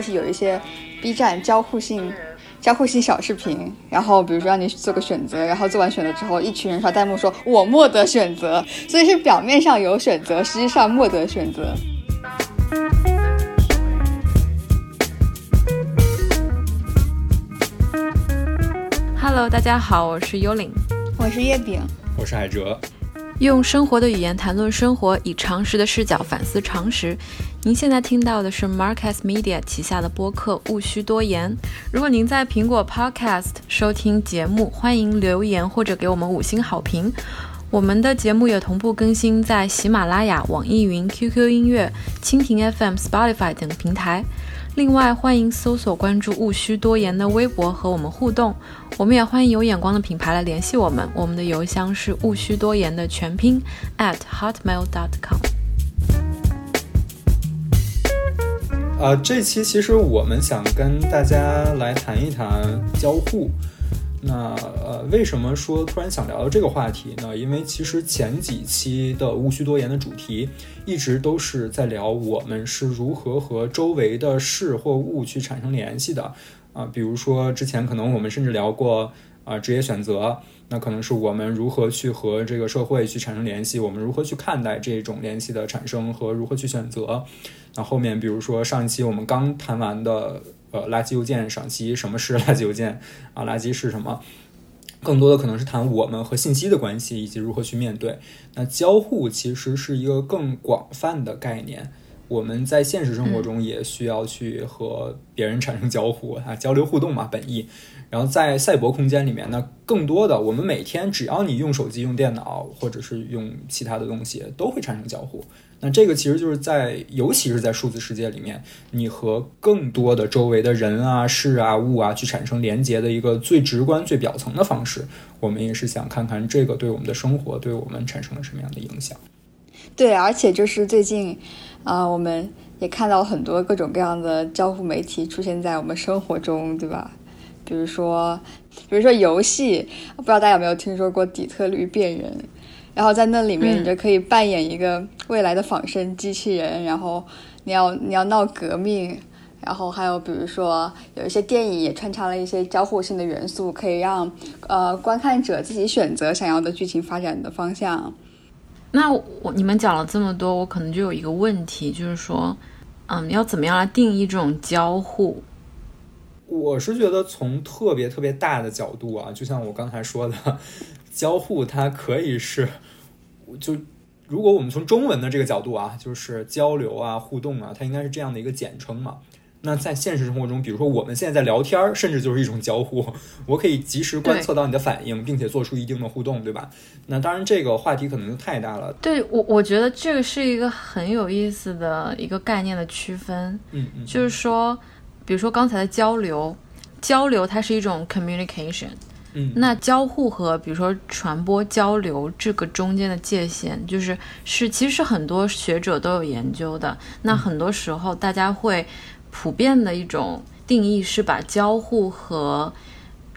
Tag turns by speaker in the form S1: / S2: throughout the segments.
S1: 就是有一些 B 站交互性。交互性小视频，然后比如说让你做个选择，然后做完选择之后，一群人刷弹幕说“我莫得选择”，所以是表面上有选择，实际上莫得选择。
S2: Hello，大家好，我是幽灵，
S1: 我是月饼，
S3: 我是海哲。
S2: 用生活的语言谈论生活，以常识的视角反思常识。您现在听到的是 Marcus Media 旗下的播客《勿需多言》。如果您在苹果 Podcast 收听节目，欢迎留言或者给我们五星好评。我们的节目也同步更新在喜马拉雅、网易云、QQ 音乐、蜻蜓 FM、Spotify 等平台。另外，欢迎搜索关注“勿需多言”的微博和我们互动。我们也欢迎有眼光的品牌来联系我们。我们的邮箱是“勿需多言”的全拼 at hotmail.com。
S3: 呃，这期其实我们想跟大家来谈一谈交互。那呃，为什么说突然想聊聊这个话题呢？因为其实前几期的“无需多言”的主题一直都是在聊我们是如何和周围的事或物去产生联系的啊。比如说之前可能我们甚至聊过啊职业选择，那可能是我们如何去和这个社会去产生联系，我们如何去看待这种联系的产生和如何去选择。那后面比如说上一期我们刚谈完的。呃，垃圾邮件赏析，什么是垃圾邮件啊？垃圾是什么？更多的可能是谈我们和信息的关系，以及如何去面对。那交互其实是一个更广泛的概念，我们在现实生活中也需要去和别人产生交互啊，交流互动嘛，本意。然后在赛博空间里面，那更多的我们每天只要你用手机、用电脑，或者是用其他的东西，都会产生交互。那这个其实就是在，尤其是在数字世界里面，你和更多的周围的人啊、事啊、物啊去产生连接的一个最直观、最表层的方式。我们也是想看看这个对我们的生活、对我们产生了什么样的影响。
S1: 对，而且就是最近，啊，我们也看到很多各种各样的交互媒体出现在我们生活中，对吧？比如说，比如说游戏，不知道大家有没有听说过底特律变人？然后在那里面，你就可以扮演一个未来的仿生机器人，然后你要你要闹革命，然后还有比如说有一些电影也穿插了一些交互性的元素，可以让呃观看者自己选择想要的剧情发展的方向。
S2: 那我你们讲了这么多，我可能就有一个问题，就是说，嗯，要怎么样来定义这种交互？
S3: 我是觉得从特别特别大的角度啊，就像我刚才说的，交互它可以是，就如果我们从中文的这个角度啊，就是交流啊、互动啊，它应该是这样的一个简称嘛。那在现实生活中，比如说我们现在在聊天，甚至就是一种交互，我可以及时观测到你的反应，并且做出一定的互动，对吧？那当然，这个话题可能就太大了。
S2: 对我，我觉得这个是一个很有意思的一个概念的区分。
S3: 嗯嗯，
S2: 就是说。比如说刚才的交流，交流它是一种 communication，
S3: 嗯，
S2: 那交互和比如说传播交流这个中间的界限，就是是其实很多学者都有研究的。那很多时候大家会普遍的一种定义是把交互和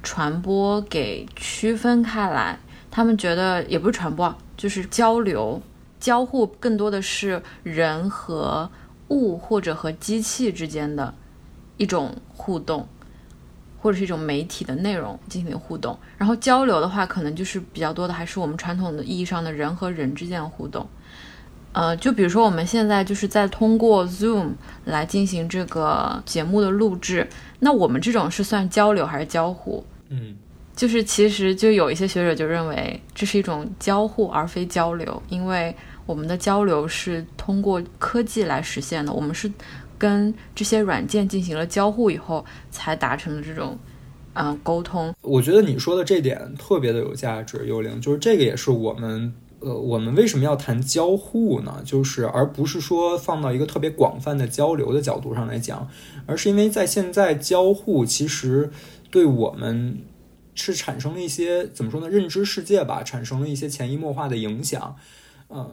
S2: 传播给区分开来。他们觉得也不是传播，就是交流，交互更多的是人和物或者和机器之间的。一种互动，或者是一种媒体的内容进行互动，然后交流的话，可能就是比较多的，还是我们传统的意义上的人和人之间的互动。呃，就比如说我们现在就是在通过 Zoom 来进行这个节目的录制，那我们这种是算交流还是交互？
S3: 嗯，
S2: 就是其实就有一些学者就认为这是一种交互而非交流，因为我们的交流是通过科技来实现的，我们是。跟这些软件进行了交互以后，才达成了这种，嗯，沟通。
S3: 我觉得你说的这点特别的有价值，幽灵，就是这个也是我们，呃，我们为什么要谈交互呢？就是而不是说放到一个特别广泛的交流的角度上来讲，而是因为在现在交互其实对我们是产生了一些怎么说呢？认知世界吧，产生了一些潜移默化的影响，嗯。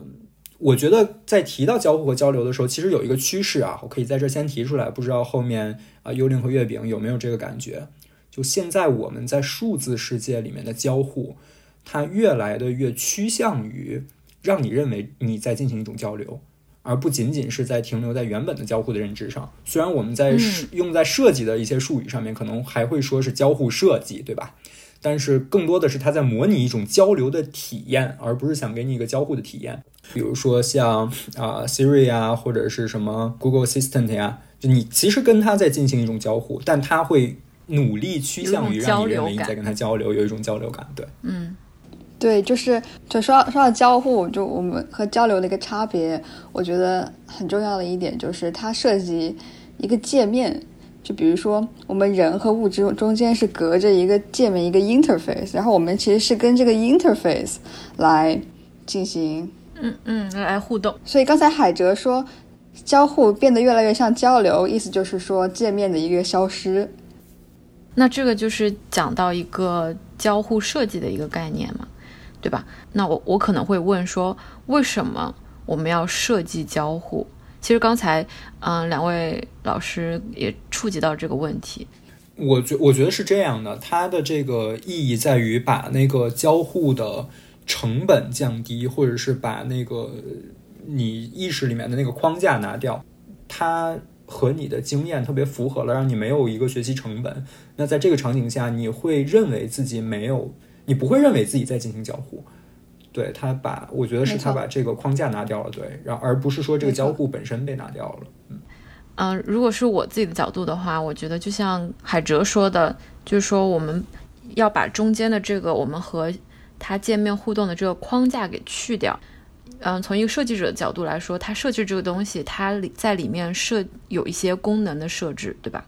S3: 我觉得在提到交互和交流的时候，其实有一个趋势啊，我可以在这先提出来，不知道后面啊幽灵和月饼有没有这个感觉？就现在我们在数字世界里面的交互，它越来的越趋向于让你认为你在进行一种交流，而不仅仅是在停留在原本的交互的认知上。虽然我们在用在设计的一些术语上面，可能还会说是交互设计，对吧？但是更多的是他在模拟一种交流的体验，而不是想给你一个交互的体验。比如说像啊 Siri 啊，或者是什么 Google Assistant 呀，就你其实跟它在进行一种交互，但它会努力趋向于让你认为你在跟它交流，有一种交流感。对，
S2: 嗯，
S1: 对，就是就说说到交互，就我们和交流的一个差别，我觉得很重要的一点就是它涉及一个界面。就比如说，我们人和物质中间是隔着一个界面，一个 interface，然后我们其实是跟这个 interface 来进行，
S2: 嗯嗯，来互动。
S1: 所以刚才海哲说，交互变得越来越像交流，意思就是说界面的一个消失。
S2: 那这个就是讲到一个交互设计的一个概念嘛，对吧？那我我可能会问说，为什么我们要设计交互？其实刚才，嗯，两位老师也触及到这个问题。
S3: 我觉我觉得是这样的，它的这个意义在于把那个交互的成本降低，或者是把那个你意识里面的那个框架拿掉，它和你的经验特别符合了，让你没有一个学习成本。那在这个场景下，你会认为自己没有，你不会认为自己在进行交互。对他把，我觉得是他把这个框架拿掉了，对，然而不是说这个交互本身被拿掉了。嗯
S2: 嗯，如果是我自己的角度的话，我觉得就像海哲说的，就是说我们要把中间的这个我们和他界面互动的这个框架给去掉。嗯，从一个设计者的角度来说，他设计这个东西，他在里面设有一些功能的设置，对吧？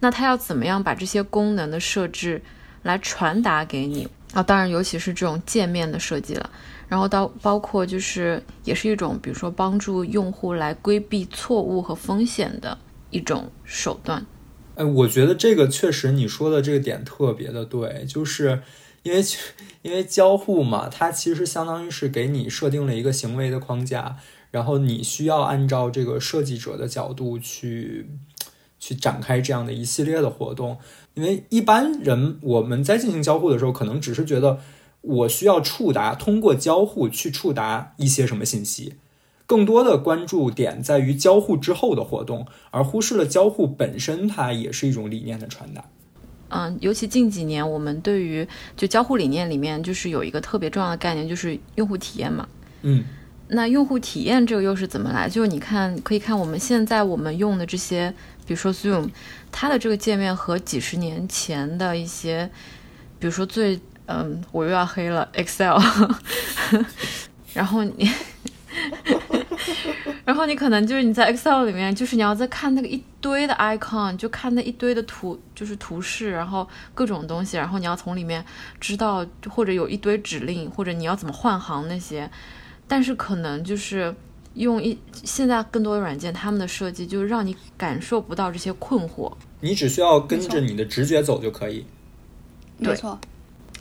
S2: 那他要怎么样把这些功能的设置来传达给你？啊，当然，尤其是这种界面的设计了，然后到包括就是也是一种，比如说帮助用户来规避错误和风险的一种手段。
S3: 哎，我觉得这个确实你说的这个点特别的对，就是因为因为交互嘛，它其实相当于是给你设定了一个行为的框架，然后你需要按照这个设计者的角度去去展开这样的一系列的活动。因为一般人我们在进行交互的时候，可能只是觉得我需要触达，通过交互去触达一些什么信息，更多的关注点在于交互之后的活动，而忽视了交互本身，它也是一种理念的传达。
S2: 嗯，尤其近几年，我们对于就交互理念里面，就是有一个特别重要的概念，就是用户体验嘛。
S3: 嗯，
S2: 那用户体验这个又是怎么来？就是你看，可以看我们现在我们用的这些。比如说 Zoom，它的这个界面和几十年前的一些，比如说最嗯，我又要黑了 Excel，然后你，然后你可能就是你在 Excel 里面，就是你要在看那个一堆的 icon，就看那一堆的图，就是图示，然后各种东西，然后你要从里面知道，或者有一堆指令，或者你要怎么换行那些，但是可能就是。用一现在更多的软件，他们的设计就是让你感受不到这些困惑，
S3: 你只需要跟着你的直觉走就可以。
S1: 没错，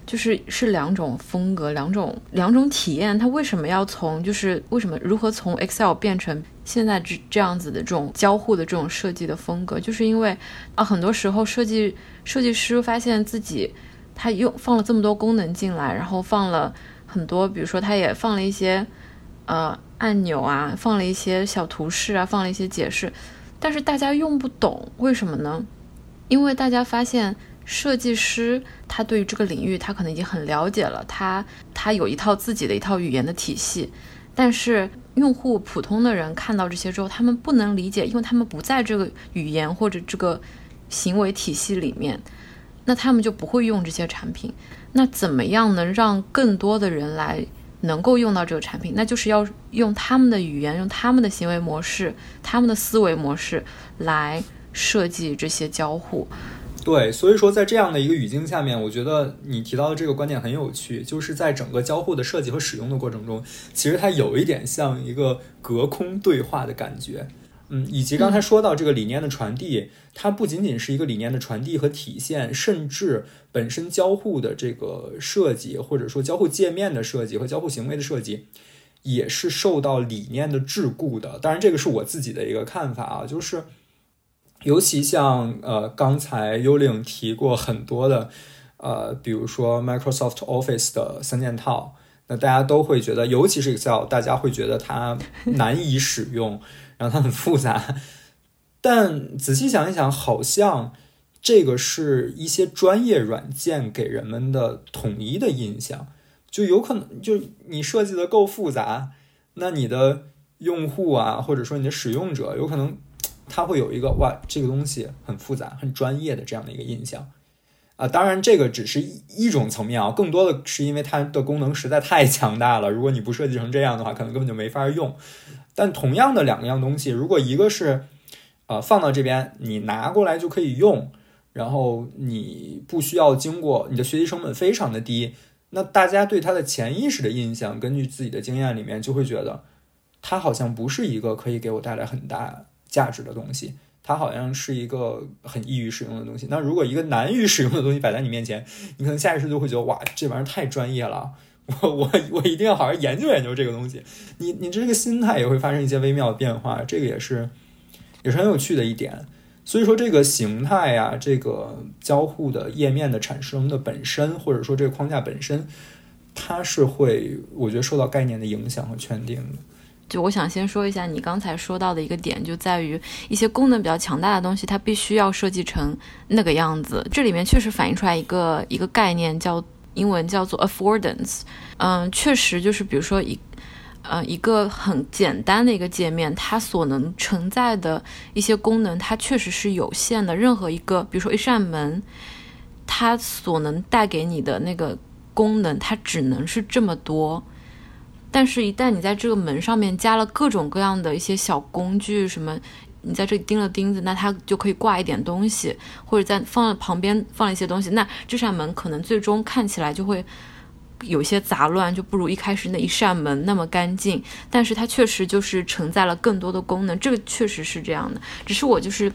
S2: 就是是两种风格，两种两种体验。它为什么要从就是为什么如何从 Excel 变成现在这这样子的这种交互的这种设计的风格？就是因为啊，很多时候设计设计师发现自己他用放了这么多功能进来，然后放了很多，比如说他也放了一些呃。按钮啊，放了一些小图示啊，放了一些解释，但是大家用不懂，为什么呢？因为大家发现设计师他对于这个领域他可能已经很了解了，他他有一套自己的一套语言的体系，但是用户普通的人看到这些之后，他们不能理解，因为他们不在这个语言或者这个行为体系里面，那他们就不会用这些产品。那怎么样能让更多的人来？能够用到这个产品，那就是要用他们的语言，用他们的行为模式，他们的思维模式来设计这些交互。
S3: 对，所以说在这样的一个语境下面，我觉得你提到的这个观点很有趣，就是在整个交互的设计和使用的过程中，其实它有一点像一个隔空对话的感觉。嗯，以及刚才说到这个理念的传递，它不仅仅是一个理念的传递和体现，甚至本身交互的这个设计，或者说交互界面的设计和交互行为的设计，也是受到理念的桎梏的。当然，这个是我自己的一个看法啊，就是尤其像呃刚才幽灵提过很多的呃，比如说 Microsoft Office 的三件套。那大家都会觉得，尤其是 Excel，大家会觉得它难以使用，它很复杂。但仔细想一想，好像这个是一些专业软件给人们的统一的印象，就有可能就你设计的够复杂，那你的用户啊，或者说你的使用者，有可能 他会有一个哇，这个东西很复杂、很专业的这样的一个印象啊。当然，这个只是一一种层面啊，更多的是因为它的功能实在太强大了。如果你不设计成这样的话，可能根本就没法用。但同样的两样东西，如果一个是呃，放到这边，你拿过来就可以用，然后你不需要经过，你的学习成本非常的低。那大家对它的潜意识的印象，根据自己的经验里面，就会觉得它好像不是一个可以给我带来很大价值的东西，它好像是一个很易于使用的东西。那如果一个难于使用的东西摆在你面前，你可能下意识就会觉得哇，这玩意儿太专业了，我我我一定要好好研究研究这个东西。你你这个心态也会发生一些微妙的变化，这个也是。也是很有趣的一点，所以说这个形态呀，这个交互的页面的产生的本身，或者说这个框架本身，它是会，我觉得受到概念的影响和圈定的。
S2: 就我想先说一下你刚才说到的一个点，就在于一些功能比较强大的东西，它必须要设计成那个样子。这里面确实反映出来一个一个概念，叫英文叫做 affordance。嗯，确实就是比如说一。呃，一个很简单的一个界面，它所能承载的一些功能，它确实是有限的。任何一个，比如说一扇门，它所能带给你的那个功能，它只能是这么多。但是，一旦你在这个门上面加了各种各样的一些小工具，什么，你在这里钉了钉子，那它就可以挂一点东西，或者在放旁边放一些东西，那这扇门可能最终看起来就会。有些杂乱，就不如一开始那一扇门那么干净。但是它确实就是承载了更多的功能，这个确实是这样的。只是我就是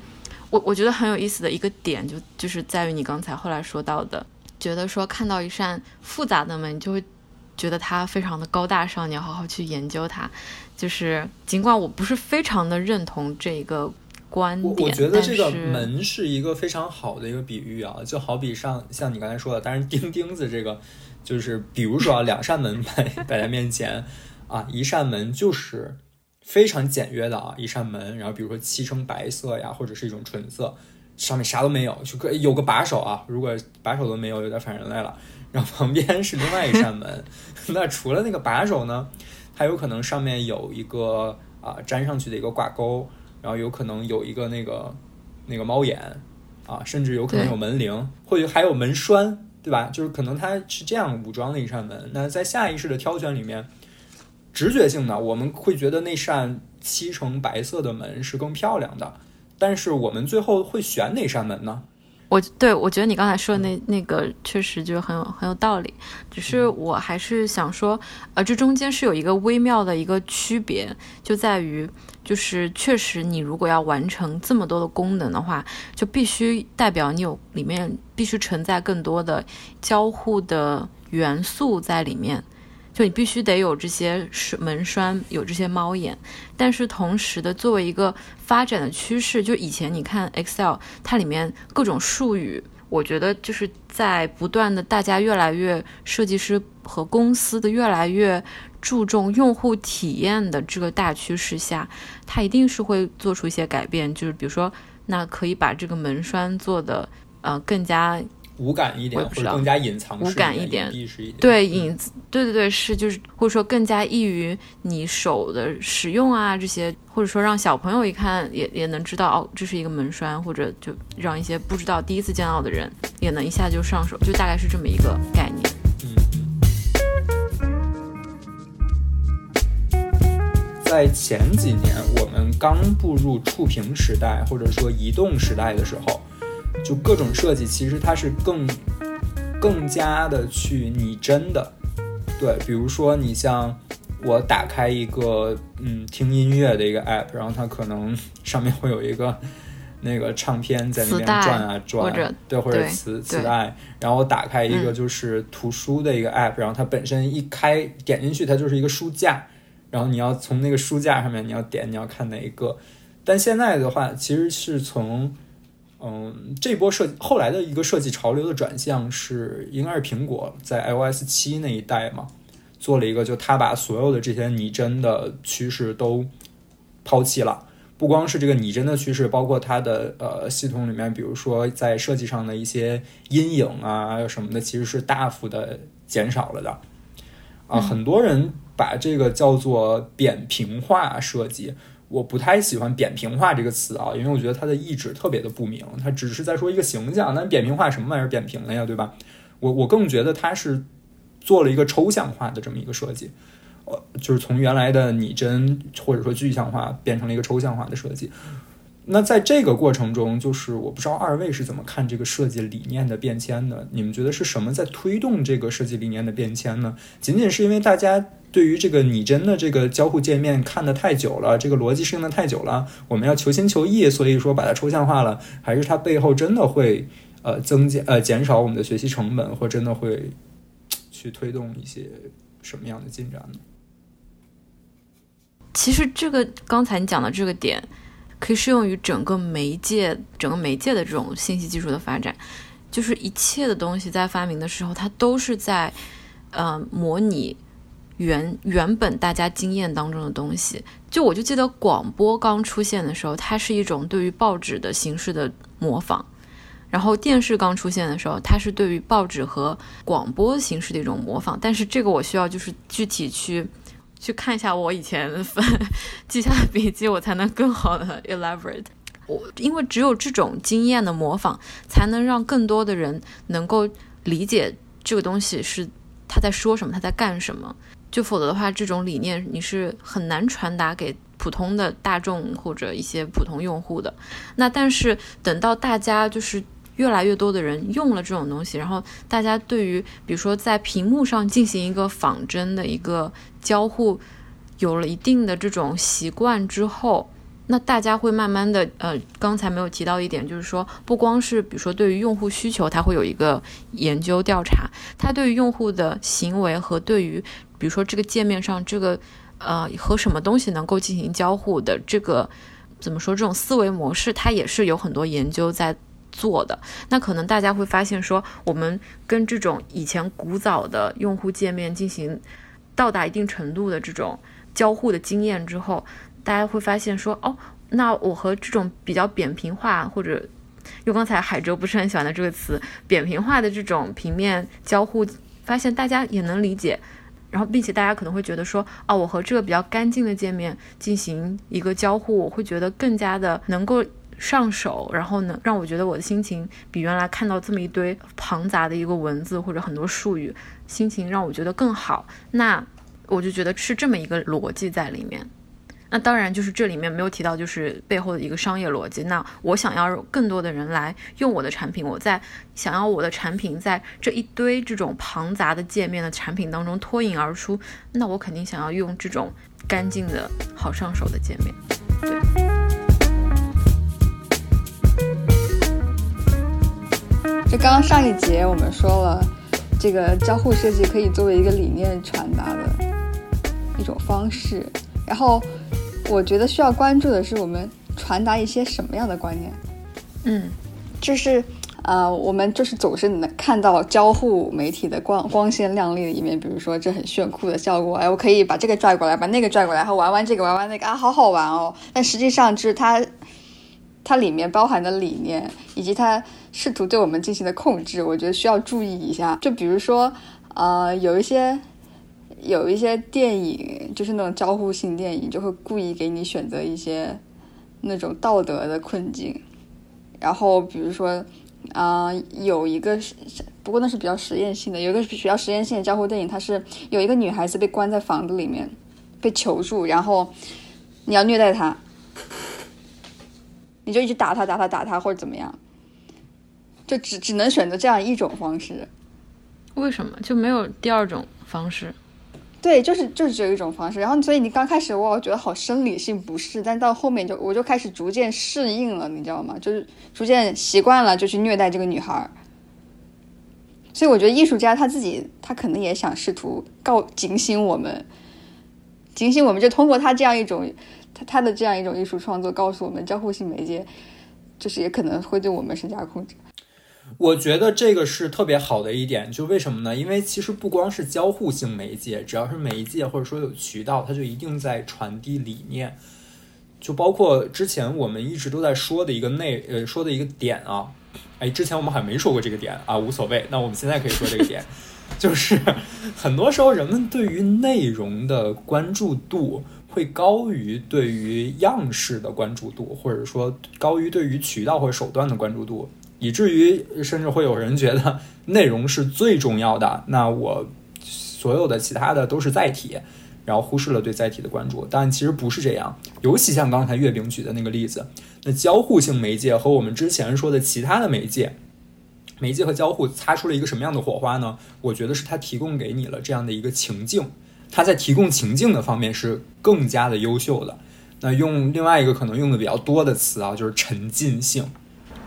S2: 我，我觉得很有意思的一个点，就就是在于你刚才后来说到的，觉得说看到一扇复杂的门，你就会觉得它非常的高大上，你要好好去研究它。就是尽管我不是非常的认同这个观点，
S3: 我觉得这个门是一个非常好的一个比喻啊，就好比上像你刚才说的，当然钉钉子这个。就是比如说啊，两扇门摆 摆在面前，啊，一扇门就是非常简约的啊，一扇门，然后比如说漆成白色呀，或者是一种纯色，上面啥都没有，就可有个把手啊，如果把手都没有，有点反人类了。然后旁边是另外一扇门，那除了那个把手呢，它有可能上面有一个啊粘上去的一个挂钩，然后有可能有一个那个那个猫眼啊，甚至有可能有门铃，或者还有门栓。对吧？就是可能它是这样武装的一扇门。那在下意识的挑选里面，直觉性的我们会觉得那扇漆成白色的门是更漂亮的。但是我们最后会选哪扇门呢？
S2: 我对我觉得你刚才说的那那个确实就是很有很有道理。只是我还是想说，呃，这中间是有一个微妙的一个区别，就在于。就是确实，你如果要完成这么多的功能的话，就必须代表你有里面必须存在更多的交互的元素在里面。就你必须得有这些门栓，有这些猫眼。但是同时的，作为一个发展的趋势，就以前你看 Excel，它里面各种术语，我觉得就是在不断的，大家越来越设计师和公司的越来越。注重用户体验的这个大趋势下，它一定是会做出一些改变。就是比如说，那可以把这个门栓做的呃更加
S3: 无感一点，或者更加隐藏
S2: 无感
S3: 一
S2: 点，
S3: 一点。
S2: 对隐，对对对，是就是或者说更加易于你手的使用啊这些，或者说让小朋友一看也也能知道哦这是一个门栓，或者就让一些不知道第一次见到的人也能一下就上手，就大概是这么一个概念。
S3: 在前几年，我们刚步入触屏时代，或者说移动时代的时候，就各种设计其实它是更更加的去拟真的。对，比如说你像我打开一个嗯听音乐的一个 app，然后它可能 上面会有一个那个唱片在那边转啊转，对，或者磁磁带，然后我打开一个就是图书的一个 app，然后它本身一开点进去，它就是一个书架。然后你要从那个书架上面，你要点，你要看哪一个？但现在的话，其实是从，嗯，这波设后来的一个设计潮流的转向是，应该是苹果在 iOS 七那一代嘛，做了一个，就它把所有的这些拟真的趋势都抛弃了。不光是这个拟真的趋势，包括它的呃系统里面，比如说在设计上的一些阴影啊什么的，其实是大幅的减少了的。啊，很多人把这个叫做扁平化设计，我不太喜欢“扁平化”这个词啊，因为我觉得它的意旨特别的不明，它只是在说一个形象，那扁平化什么玩意儿扁平了呀，对吧？我我更觉得它是做了一个抽象化的这么一个设计。呃，就是从原来的拟真或者说具象化变成了一个抽象化的设计。那在这个过程中，就是我不知道二位是怎么看这个设计理念的变迁的？你们觉得是什么在推动这个设计理念的变迁呢？仅仅是因为大家对于这个拟真的这个交互界面看得太久了，这个逻辑适应的太久了，我们要求新求异，所以说把它抽象化了，还是它背后真的会呃增加呃减少我们的学习成本，或真的会去推动一些什么样的进展呢？
S2: 其实这个刚才你讲的这个点，可以适用于整个媒介、整个媒介的这种信息技术的发展。就是一切的东西在发明的时候，它都是在，呃，模拟原原本大家经验当中的东西。就我就记得广播刚出现的时候，它是一种对于报纸的形式的模仿；然后电视刚出现的时候，它是对于报纸和广播形式的一种模仿。但是这个我需要就是具体去。去看一下我以前 记下的笔记，我才能更好的 elaborate。我因为只有这种经验的模仿，才能让更多的人能够理解这个东西是他在说什么，他在干什么。就否则的话，这种理念你是很难传达给普通的大众或者一些普通用户的。那但是等到大家就是。越来越多的人用了这种东西，然后大家对于比如说在屏幕上进行一个仿真的一个交互，有了一定的这种习惯之后，那大家会慢慢的，呃，刚才没有提到一点，就是说不光是比如说对于用户需求，它会有一个研究调查，它对于用户的行为和对于比如说这个界面上这个呃和什么东西能够进行交互的这个怎么说这种思维模式，它也是有很多研究在。做的那可能大家会发现说，我们跟这种以前古早的用户界面进行到达一定程度的这种交互的经验之后，大家会发现说，哦，那我和这种比较扁平化或者用刚才海哲不是很喜欢的这个词，扁平化的这种平面交互，发现大家也能理解，然后并且大家可能会觉得说，哦，我和这个比较干净的界面进行一个交互，我会觉得更加的能够。上手，然后呢，让我觉得我的心情比原来看到这么一堆庞杂的一个文字或者很多术语，心情让我觉得更好。那我就觉得是这么一个逻辑在里面。那当然就是这里面没有提到，就是背后的一个商业逻辑。那我想要更多的人来用我的产品，我在想要我的产品在这一堆这种庞杂的界面的产品当中脱颖而出，那我肯定想要用这种干净的好上手的界面。对。
S1: 就刚刚上一节我们说了，这个交互设计可以作为一个理念传达的一种方式。然后我觉得需要关注的是，我们传达一些什么样的观念？
S2: 嗯，
S1: 就是呃，我们就是总是能看到交互媒体的光光鲜亮丽的一面，比如说这很炫酷的效果，哎，我可以把这个拽过来，把那个拽过来，然后玩玩这个，玩玩那个啊，好好玩哦。但实际上就是它它里面包含的理念以及它。试图对我们进行的控制，我觉得需要注意一下。就比如说，呃，有一些有一些电影，就是那种交互性电影，就会故意给你选择一些那种道德的困境。然后，比如说，啊，有一个是，不过那是比较实验性的。有一个比较实验性的交互电影，它是有一个女孩子被关在房子里面，被囚住，然后你要虐待她，你就一直打她，打她，打她，或者怎么样。就只只能选择这样一种方式，
S2: 为什么就没有第二种方式？
S1: 对，就是就是只有一种方式。然后，所以你刚开始我觉得好生理性不适，但到后面就我就开始逐渐适应了，你知道吗？就是逐渐习惯了，就去虐待这个女孩。所以我觉得艺术家他自己他可能也想试图告警醒我们，警醒我们，就通过他这样一种他他的这样一种艺术创作，告诉我们交互性媒介就是也可能会对我们施加控制。
S3: 我觉得这个是特别好的一点，就为什么呢？因为其实不光是交互性媒介，只要是媒介或者说有渠道，它就一定在传递理念。就包括之前我们一直都在说的一个内呃说的一个点啊，哎，之前我们好像没说过这个点啊，无所谓。那我们现在可以说这个点，就是很多时候人们对于内容的关注度会高于对于样式的关注度，或者说高于对于渠道或者手段的关注度。以至于甚至会有人觉得内容是最重要的，那我所有的其他的都是载体，然后忽视了对载体的关注。但其实不是这样，尤其像刚才月饼举的那个例子，那交互性媒介和我们之前说的其他的媒介，媒介和交互擦出了一个什么样的火花呢？我觉得是它提供给你了这样的一个情境，它在提供情境的方面是更加的优秀的。那用另外一个可能用的比较多的词啊，就是沉浸性。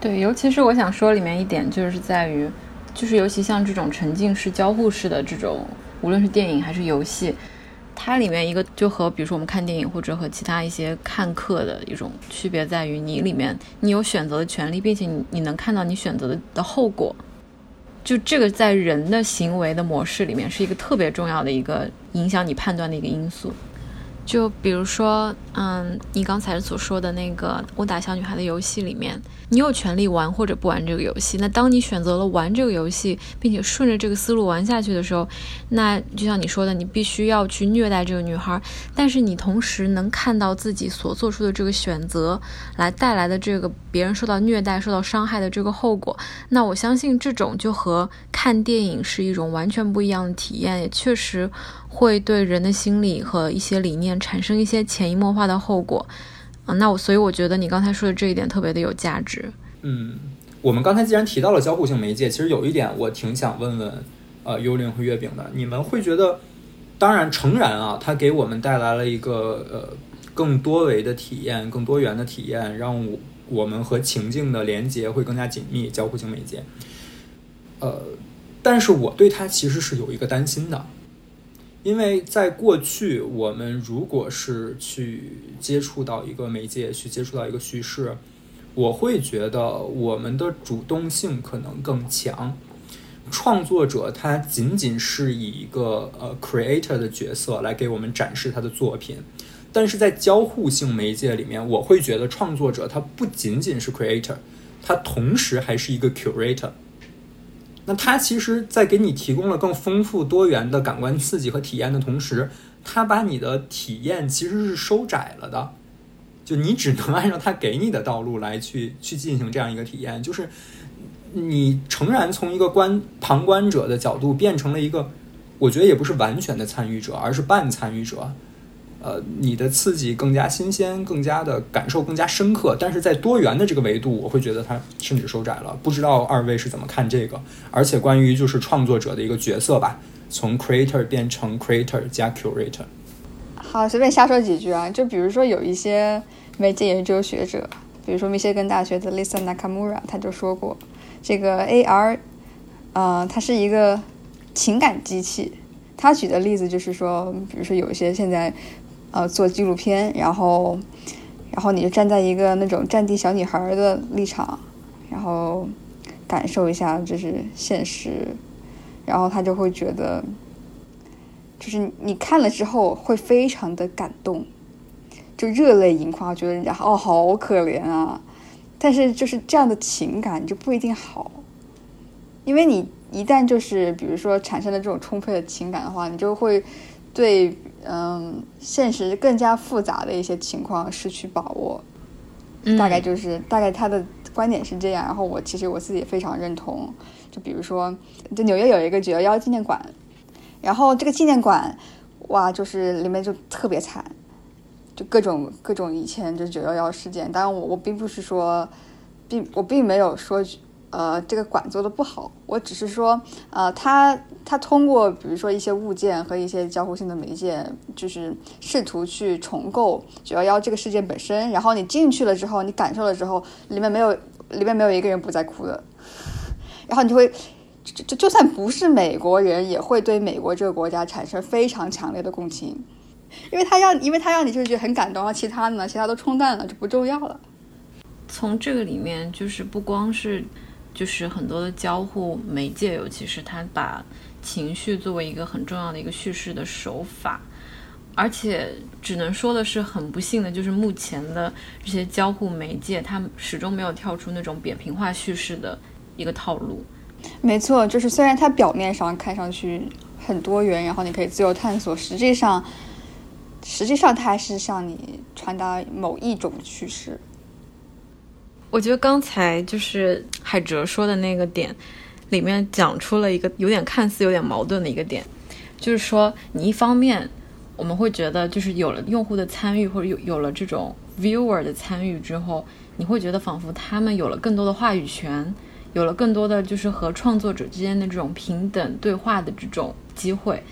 S2: 对，尤其是我想说里面一点，就是在于，就是尤其像这种沉浸式、交互式的这种，无论是电影还是游戏，它里面一个就和比如说我们看电影或者和其他一些看客的一种区别在于，你里面你有选择的权利，并且你你能看到你选择的的后果，就这个在人的行为的模式里面是一个特别重要的一个影响你判断的一个因素。就比如说，嗯，你刚才所说的那个《殴打小女孩》的游戏里面，你有权利玩或者不玩这个游戏。那当你选择了玩这个游戏，并且顺着这个思路玩下去的时候，那就像你说的，你必须要去虐待这个女孩。但是你同时能看到自己所做出的这个选择来带来的这个别人受到虐待、受到伤害的这个后果。那我相信这种就和看电影是一种完全不一样的体验，也确实。会对人的心理和一些理念产生一些潜移默化的后果，啊，那我所以我觉得你刚才说的这一点特别的有价值。
S3: 嗯，我们刚才既然提到了交互性媒介，其实有一点我挺想问问，呃，幽灵和月饼的，你们会觉得，当然诚然啊，它给我们带来了一个呃更多维的体验，更多元的体验，让我我们和情境的连接会更加紧密。交互性媒介，呃，但是我对它其实是有一个担心的。因为在过去，我们如果是去接触到一个媒介，去接触到一个叙事，我会觉得我们的主动性可能更强。创作者他仅仅是以一个呃 creator 的角色来给我们展示他的作品，但是在交互性媒介里面，我会觉得创作者他不仅仅是 creator，他同时还是一个 curator。那它其实，在给你提供了更丰富多元的感官刺激和体验的同时，它把你的体验其实是收窄了的，就你只能按照它给你的道路来去去进行这样一个体验，就是你诚然从一个观旁观者的角度变成了一个，我觉得也不是完全的参与者，而是半参与者。呃，你的刺激更加新鲜，更加的感受更加深刻，但是在多元的这个维度，我会觉得它甚至收窄了。不知道二位是怎么看这个？而且关于就是创作者的一个角色吧，从 creator 变成 creator 加 curator。
S1: 好，随便瞎说几句啊，就比如说有一些媒介研究学者，比如说密歇根大学的 Lisa Nakamura，他就说过，这个 AR，呃，它是一个情感机器。他举的例子就是说，比如说有一些现在。呃，做纪录片，然后，然后你就站在一个那种战地小女孩的立场，然后感受一下就是现实，然后他就会觉得，就是你看了之后会非常的感动，就热泪盈眶，觉得人家哦好可怜啊，但是就是这样的情感就不一定好，因为你一旦就是比如说产生了这种充沛的情感的话，你就会对。嗯，现实更加复杂的一些情况失去把握，大概就是大概他的观点是这样。然后我其实我自己也非常认同。就比如说，就纽约有一个九幺幺纪念馆，然后这个纪念馆，哇，就是里面就特别惨，就各种各种以前就是九幺幺事件。当然，我我并不是说，并我并没有说。呃，这个馆做的不好，我只是说，呃，他他通过比如说一些物件和一些交互性的媒介，就是试图去重构九幺幺这个事件本身。然后你进去了之后，你感受了之后，里面没有里面没有一个人不在哭的。然后你就会，就就就算不是美国人，也会对美国这个国家产生非常强烈的共情，因为他让因为他让你就是觉得很感动然后，其他的呢，其他都冲淡了，就不重要了。
S2: 从这个里面，就是不光是。就是很多的交互媒介，尤其是它把情绪作为一个很重要的一个叙事的手法，而且只能说的是很不幸的，就是目前的这些交互媒介，它始终没有跳出那种扁平化叙事的一个套路。
S1: 没错，就是虽然它表面上看上去很多元，然后你可以自由探索，实际上，实际上它还是向你传达某一种叙事。
S2: 我觉得刚才就是海哲说的那个点，里面讲出了一个有点看似有点矛盾的一个点，就是说你一方面我们会觉得就是有了用户的参与或者有有了这种 viewer 的参与之后，你会觉得仿佛他们有了更多的话语权，有了更多的就是和创作者之间的这种平等对话的这种机会，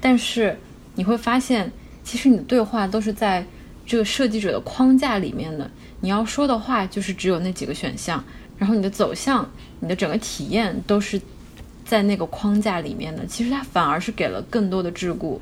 S2: 但是你会发现，其实你的对话都是在这个设计者的框架里面的。你要说的话就是只有那几个选项，然后你的走向、你的整个体验都是在那个框架里面的。其实它反而是给了更多的桎梏。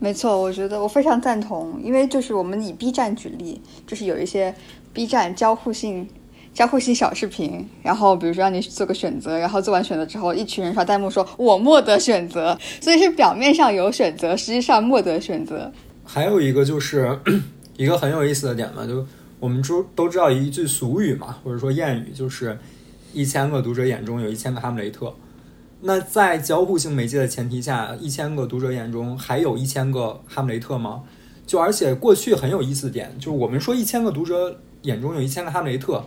S1: 没错，我觉得我非常赞同，因为就是我们以 B 站举例，就是有一些 B 站交互性、交互性小视频，然后比如说让你做个选择，然后做完选择之后，一群人刷弹幕说“我莫得选择”，所以是表面上有选择，实际上莫得选择。
S3: 还有一个就是 一个很有意思的点嘛，就。我们都都知道一句俗语嘛，或者说谚语，就是一千个读者眼中有一千个哈姆雷特。那在交互性媒介的前提下，一千个读者眼中还有一千个哈姆雷特吗？就而且过去很有意思的点，就是我们说一千个读者眼中有一千个哈姆雷特，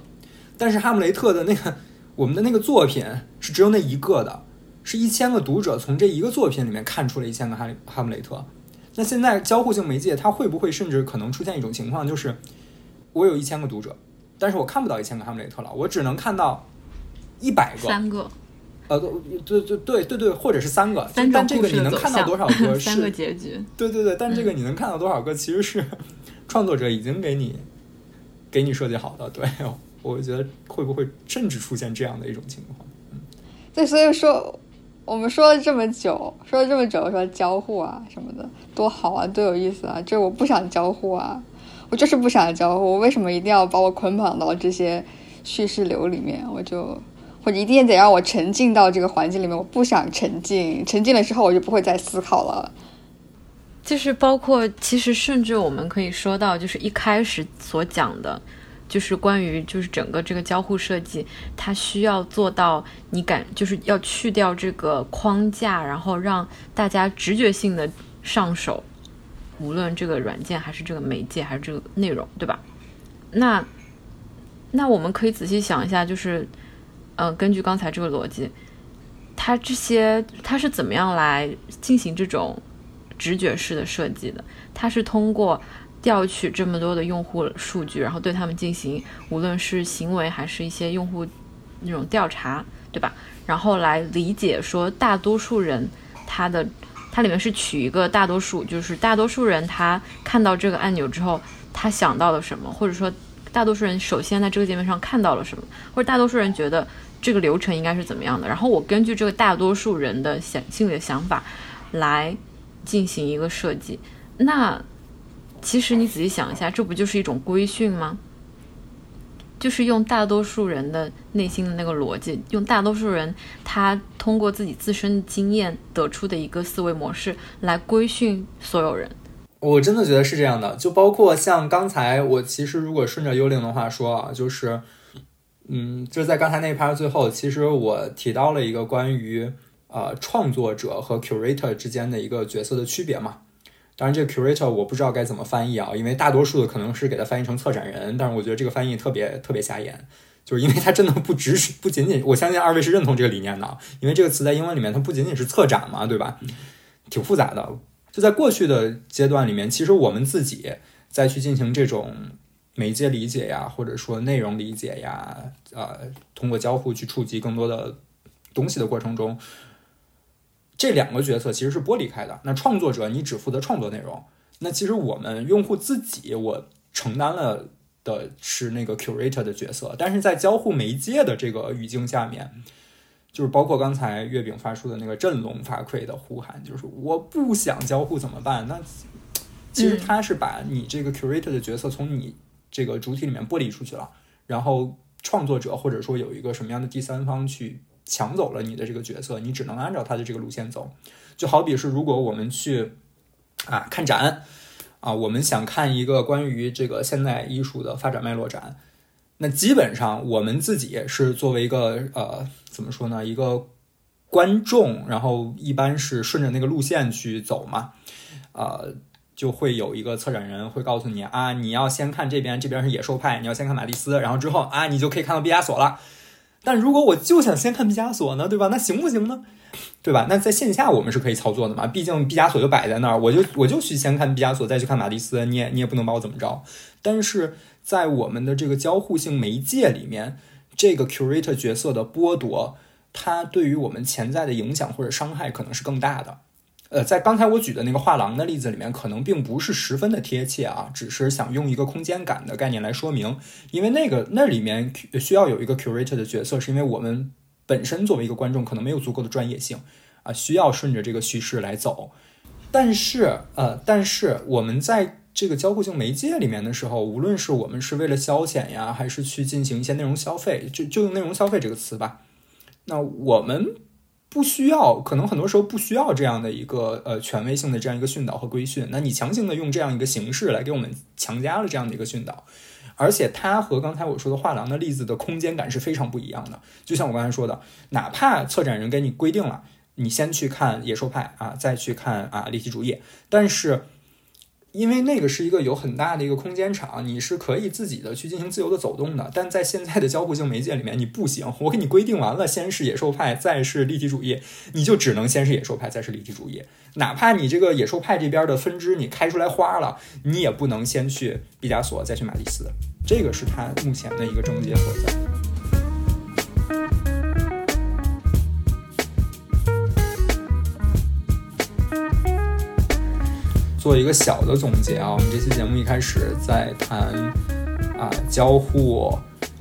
S3: 但是哈姆雷特的那个我们的那个作品是只有那一个的，是一千个读者从这一个作品里面看出了一千个哈哈姆雷特。那现在交互性媒介它会不会甚至可能出现一种情况，就是？我有一千个读者，但是我看不到一千个哈姆雷特了，我只能看到一百个，
S2: 三个，
S3: 呃，对对对对对，或者是三个，但这个你能看到多少个？
S2: 三个结局。
S3: 对对对，但这个你能看到多少个？其实是 创作者已经给你给你设计好的。对，我觉得会不会甚至出现这样的一种情况？
S1: 嗯，对，所以说我们说了这么久，说了这么久，说交互啊什么的多好啊，多有意思啊，这我不想交互啊。我就是不想交互，我为什么一定要把我捆绑到这些叙事流里面？我就或者一定得让我沉浸到这个环境里面，我不想沉浸，沉浸了之后我就不会再思考了。
S2: 就是包括，其实甚至我们可以说到，就是一开始所讲的，就是关于就是整个这个交互设计，它需要做到你感，就是要去掉这个框架，然后让大家直觉性的上手。无论这个软件还是这个媒介还是这个内容，对吧？那那我们可以仔细想一下，就是，呃，根据刚才这个逻辑，它这些它是怎么样来进行这种直觉式的设计的？它是通过调取这么多的用户数据，然后对他们进行无论是行为还是一些用户那种调查，对吧？然后来理解说大多数人他的。它里面是取一个大多数，就是大多数人他看到这个按钮之后，他想到了什么，或者说大多数人首先在这个界面上看到了什么，或者大多数人觉得这个流程应该是怎么样的，然后我根据这个大多数人的想心里的想法来进行一个设计。那其实你仔细想一下，这不就是一种规训吗？就是用大多数人的内心的那个逻辑，用大多数人他通过自己自身经验得出的一个思维模式来规训所有人。
S3: 我真的觉得是这样的，就包括像刚才我其实如果顺着幽灵的话说啊，就是，嗯，就在刚才那一趴最后，其实我提到了一个关于呃创作者和 curator 之间的一个角色的区别嘛。当然，这个 curator 我不知道该怎么翻译啊，因为大多数的可能是给它翻译成策展人，但是我觉得这个翻译特别特别瞎眼，就是因为它真的不只是不仅仅，我相信二位是认同这个理念的，因为这个词在英文里面它不仅仅是策展嘛，对吧？挺复杂的。就在过去的阶段里面，其实我们自己再去进行这种媒介理解呀，或者说内容理解呀，呃，通过交互去触及更多的东西的过程中。这两个角色其实是剥离开的。那创作者，你只负责创作内容。那其实我们用户自己，我承担了的是那个 curator 的角色。但是在交互媒介的这个语境下面，就是包括刚才月饼发出的那个振聋发聩的呼喊，就是我不想交互怎么办？那其实他是把你这个 curator 的角色从你这个主体里面剥离出去了，然后创作者或者说有一个什么样的第三方去抢走了你的这个角色，你只能按照他的这个路线走。就好比是如果我们去啊看展啊，我们想看一个关于这个现代艺术的发展脉络展，那基本上我们自己是作为一个呃怎么说呢一个观众，然后一般是顺着那个路线去走嘛，呃。就会有一个策展人会告诉你啊，你要先看这边，这边是野兽派，你要先看马蒂斯，然后之后啊，你就可以看到毕加索了。但如果我就想先看毕加索呢，对吧？那行不行呢？对吧？那在线下我们是可以操作的嘛，毕竟毕加索就摆在那儿，我就我就去先看毕加索，再去看马蒂斯，你也你也不能把我怎么着。但是在我们的这个交互性媒介里面，这个 curator 角色的剥夺，它对于我们潜在的影响或者伤害可能是更大的。呃，在刚才我举的那个画廊的例子里面，可能并不是十分的贴切啊，只是想用一个空间感的概念来说明，因为那个那里面需要有一个 curator 的角色，是因为我们本身作为一个观众可能没有足够的专业性啊，需要顺着这个叙事来走。但是呃，但是我们在这个交互性媒介里面的时候，无论是我们是为了消遣呀，还是去进行一些内容消费，就就用内容消费这个词吧，那我们。不需要，可能很多时候不需要这样的一个呃权威性的这样一个训导和规训。那你强行的用这样一个形式来给我们强加了这样的一个训导，而且它和刚才我说的画廊的例子的空间感是非常不一样的。就像我刚才说的，哪怕策展人给你规定了，你先去看野兽派啊，再去看啊立体主义，但是。因为那个是一个有很大的一个空间场，你是可以自己的去进行自由的走动的。但在现在的交互性媒介里面，你不行。我给你规定完了，先是野兽派，再是立体主义，你就只能先是野兽派，再是立体主义。哪怕你这个野兽派这边的分支你开出来花了，你也不能先去毕加索，再去马蒂斯。这个是他目前的一个症结所在。做一个小的总结啊，我们这期节目一开始在谈啊交互，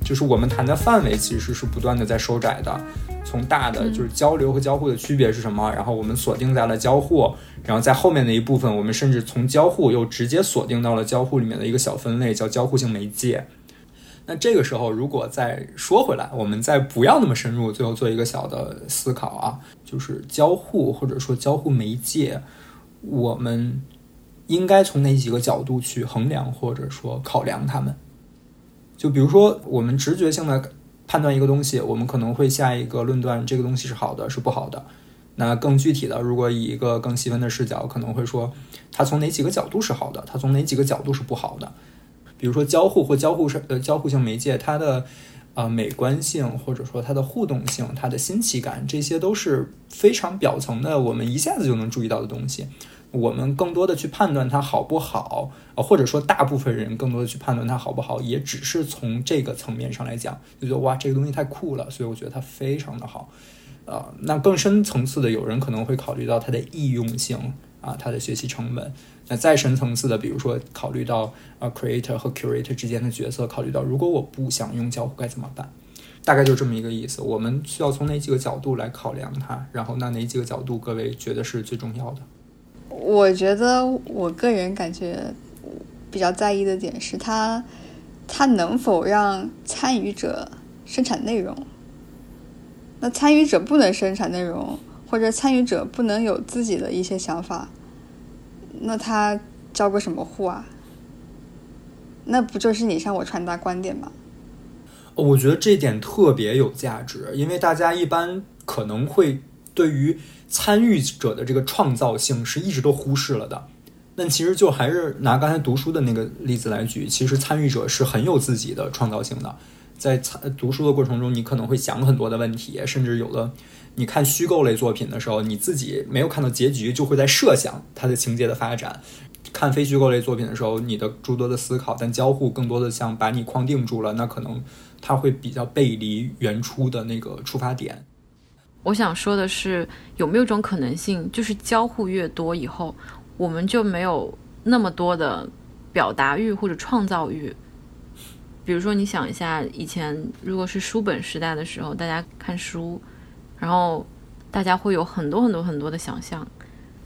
S3: 就是我们谈的范围其实是不断的在收窄的，从大的就是交流和交互的区别是什么，然后我们锁定在了交互，然后在后面的一部分，我们甚至从交互又直接锁定到了交互里面的一个小分类，叫交互性媒介。那这个时候如果再说回来，我们再不要那么深入，最后做一个小的思考啊，就是交互或者说交互媒介，我们。应该从哪几个角度去衡量或者说考量它们？就比如说，我们直觉性的判断一个东西，我们可能会下一个论断，这个东西是好的，是不好的。那更具体的，如果以一个更细分的视角，可能会说，它从哪几个角度是好的，它从哪几个角度是不好的。比如说交互或交互是呃交互性媒介，它的呃美观性或者说它的互动性、它的新奇感，这些都是非常表层的，我们一下子就能注意到的东西。我们更多的去判断它好不好，呃，或者说大部分人更多的去判断它好不好，也只是从这个层面上来讲，就觉得哇，这个东西太酷了，所以我觉得它非常的好，呃，那更深层次的，有人可能会考虑到它的易用性啊，它的学习成本，那再深层次的，比如说考虑到呃，creator 和 curator 之间的角色，考虑到如果我不想用交互该怎么办，大概就这么一个意思。我们需要从哪几个角度来考量它，然后那哪几个角度各位觉得是最重要的？
S1: 我觉得我个人感觉比较在意的点是，他他能否让参与者生产内容？那参与者不能生产内容，或者参与者不能有自己的一些想法，那他交个什么户啊？那不就是你向我传达观点吗？
S3: 我觉得这点特别有价值，因为大家一般可能会对于。参与者的这个创造性是一直都忽视了的。那其实就还是拿刚才读书的那个例子来举，其实参与者是很有自己的创造性的。在参读书的过程中，你可能会想很多的问题，甚至有的你看虚构类作品的时候，你自己没有看到结局，就会在设想它的情节的发展。看非虚构类作品的时候，你的诸多的思考，但交互更多的像把你框定住了，那可能它会比较背离原初的那个出发点。
S2: 我想说的是，有没有一种可能性，就是交互越多以后，我们就没有那么多的表达欲或者创造欲？比如说，你想一下，以前如果是书本时代的时候，大家看书，然后大家会有很多很多很多的想象，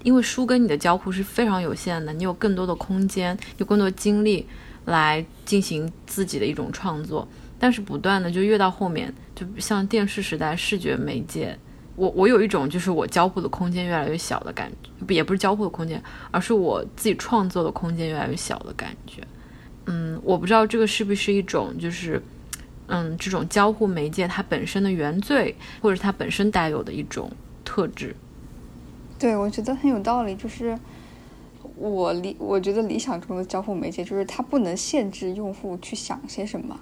S2: 因为书跟你的交互是非常有限的，你有更多的空间，有更多精力来进行自己的一种创作。但是不断的就越到后面，就像电视时代视觉媒介，我我有一种就是我交互的空间越来越小的感觉，也不是交互的空间，而是我自己创作的空间越来越小的感觉。嗯，我不知道这个是不是一种就是嗯这种交互媒介它本身的原罪，或者它本身带有的一种特质。
S1: 对，我觉得很有道理，就是我理我觉得理想中的交互媒介就是它不能限制用户去想些什么。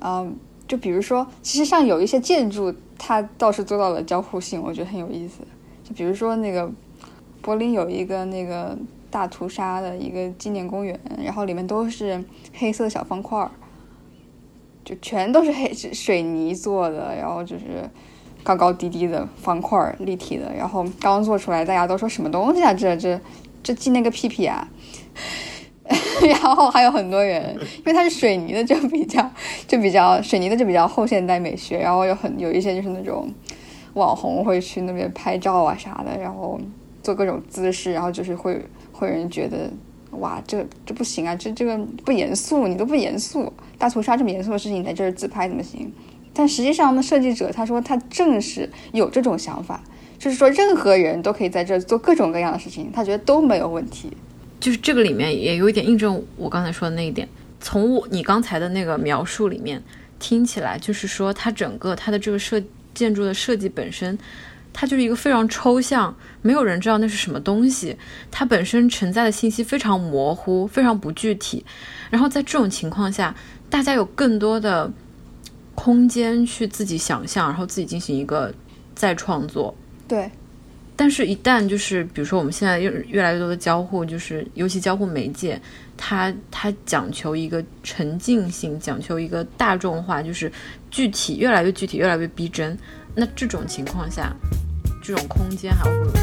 S1: 嗯，就比如说，其实像有一些建筑，它倒是做到了交互性，我觉得很有意思。就比如说那个柏林有一个那个大屠杀的一个纪念公园，然后里面都是黑色小方块儿，就全都是黑水泥做的，然后就是高高低低的方块儿，立体的。然后刚做出来，大家都说什么东西啊？这这这记那个屁屁啊！然后还有很多人，因为它是水泥的，就比较就比较水泥的就比较后现代美学。然后有很有一些就是那种网红会去那边拍照啊啥的，然后做各种姿势，然后就是会会人觉得哇，这这不行啊，这这个不严肃，你都不严肃，大屠杀这么严肃的事情你在这儿自拍怎么行？但实际上呢，设计者他说他正是有这种想法，就是说任何人都可以在这做各种各样的事情，他觉得都没有问题。
S2: 就是这个里面也有一点印证我刚才说的那一点。从我你刚才的那个描述里面听起来，就是说它整个它的这个设建筑的设计本身，它就是一个非常抽象，没有人知道那是什么东西，它本身承载的信息非常模糊，非常不具体。然后在这种情况下，大家有更多的空间去自己想象，然后自己进行一个再创作。
S1: 对。
S2: 但是，一旦就是比如说，我们现在越越来越多的交互，就是尤其交互媒介，它它讲求一个沉浸性，讲求一个大众化，就是具体越来越具体，越来越逼真。那这种情况下，这种空间还会有多？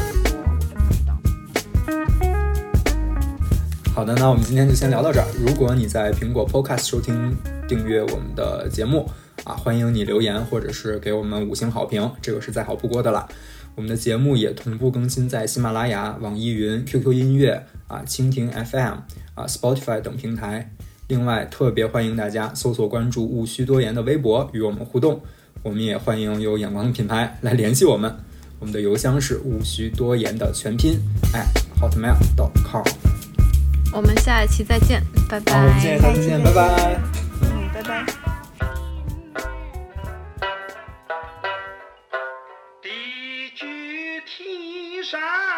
S3: 好的，那我们今天就先聊到这儿。如果你在苹果 Podcast 收听订阅我们的节目啊，欢迎你留言或者是给我们五星好评，这个是再好不过的了。我们的节目也同步更新在喜马拉雅、网易云、QQ 音乐啊、蜻蜓 FM 啊、Spotify 等平台。另外，特别欢迎大家搜索关注“戊戌多言”的微博与我们互动。我们也欢迎有眼光的品牌来联系我们。我们的邮箱是戊戌多言的全拼 at hotmail.com。
S2: 我们下一期再见，拜拜。
S3: 好，我们下一期再见，拜拜。
S1: 嗯，拜拜。সাপ